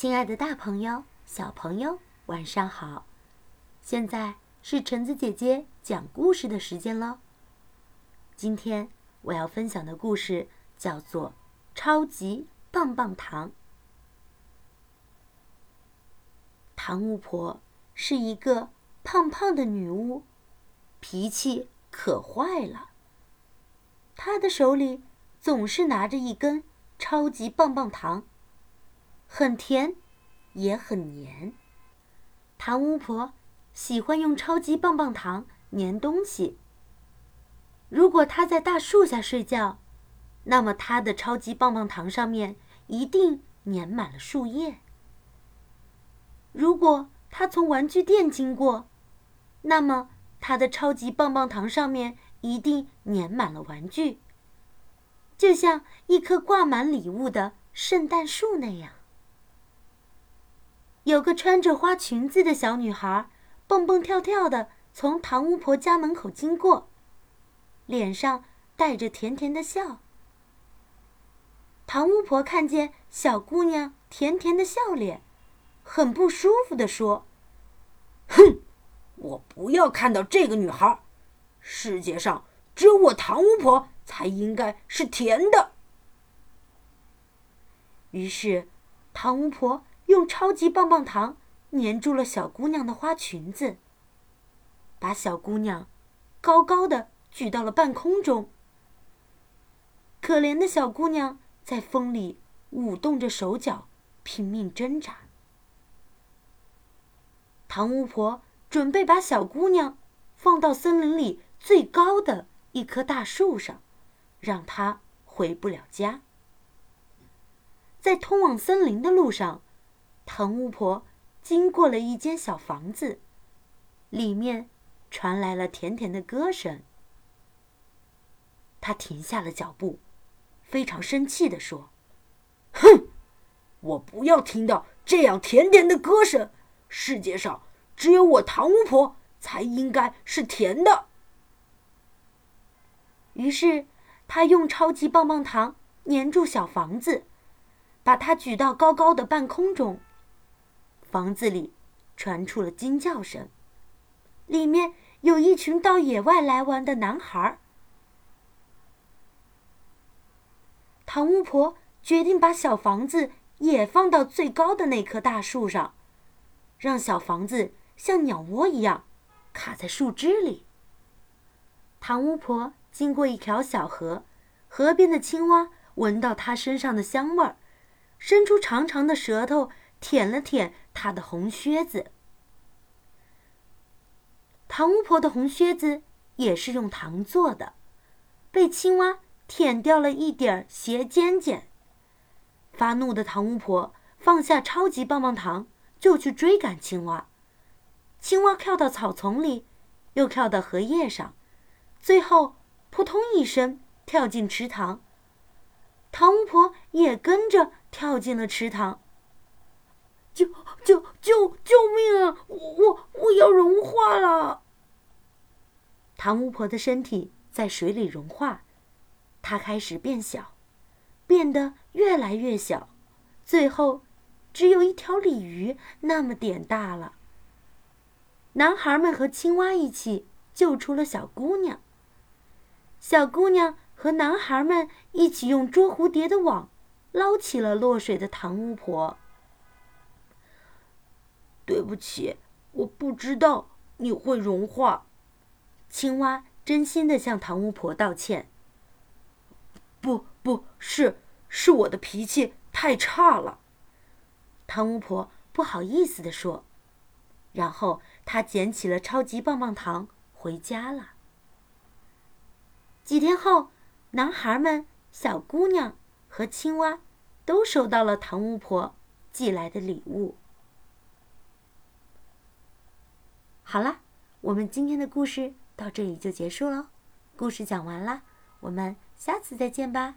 亲爱的，大朋友、小朋友，晚上好！现在是橙子姐姐讲故事的时间了。今天我要分享的故事叫做《超级棒棒糖》。糖巫婆是一个胖胖的女巫，脾气可坏了。她的手里总是拿着一根超级棒棒糖。很甜，也很黏。糖巫婆喜欢用超级棒棒糖粘东西。如果她在大树下睡觉，那么她的超级棒棒糖上面一定粘满了树叶。如果她从玩具店经过，那么她的超级棒棒糖上面一定粘满了玩具，就像一棵挂满礼物的圣诞树那样。有个穿着花裙子的小女孩，蹦蹦跳跳的从唐巫婆家门口经过，脸上带着甜甜的笑。唐巫婆看见小姑娘甜甜的笑脸，很不舒服的说：“哼，我不要看到这个女孩。世界上只有我唐巫婆才应该是甜的。”于是，唐巫婆。用超级棒棒糖粘住了小姑娘的花裙子，把小姑娘高高的举到了半空中。可怜的小姑娘在风里舞动着手脚，拼命挣扎。唐巫婆准备把小姑娘放到森林里最高的一棵大树上，让她回不了家。在通往森林的路上。糖巫婆经过了一间小房子，里面传来了甜甜的歌声。她停下了脚步，非常生气地说：“哼，我不要听到这样甜甜的歌声！世界上只有我糖巫婆才应该是甜的。”于是，她用超级棒棒糖粘住小房子，把它举到高高的半空中。房子里传出了惊叫声，里面有一群到野外来玩的男孩。唐巫婆决定把小房子也放到最高的那棵大树上，让小房子像鸟窝一样卡在树枝里。唐巫婆经过一条小河，河边的青蛙闻到她身上的香味儿，伸出长长的舌头。舔了舔他的红靴子，糖巫婆的红靴子也是用糖做的，被青蛙舔掉了一点儿鞋尖尖。发怒的糖巫婆放下超级棒棒糖，就去追赶青蛙。青蛙跳到草丛里，又跳到荷叶上，最后扑通一声跳进池塘。糖巫婆也跟着跳进了池塘。救救命啊！我我我要融化了。糖巫婆的身体在水里融化，她开始变小，变得越来越小，最后只有一条鲤鱼那么点大了。男孩们和青蛙一起救出了小姑娘。小姑娘和男孩们一起用捉蝴蝶的网捞起了落水的糖巫婆。对不起，我不知道你会融化。青蛙真心的向糖巫婆道歉。不，不是，是我的脾气太差了。糖巫婆不好意思的说，然后她捡起了超级棒棒糖回家了。几天后，男孩们、小姑娘和青蛙都收到了糖巫婆寄来的礼物。好了，我们今天的故事到这里就结束了。故事讲完了，我们下次再见吧。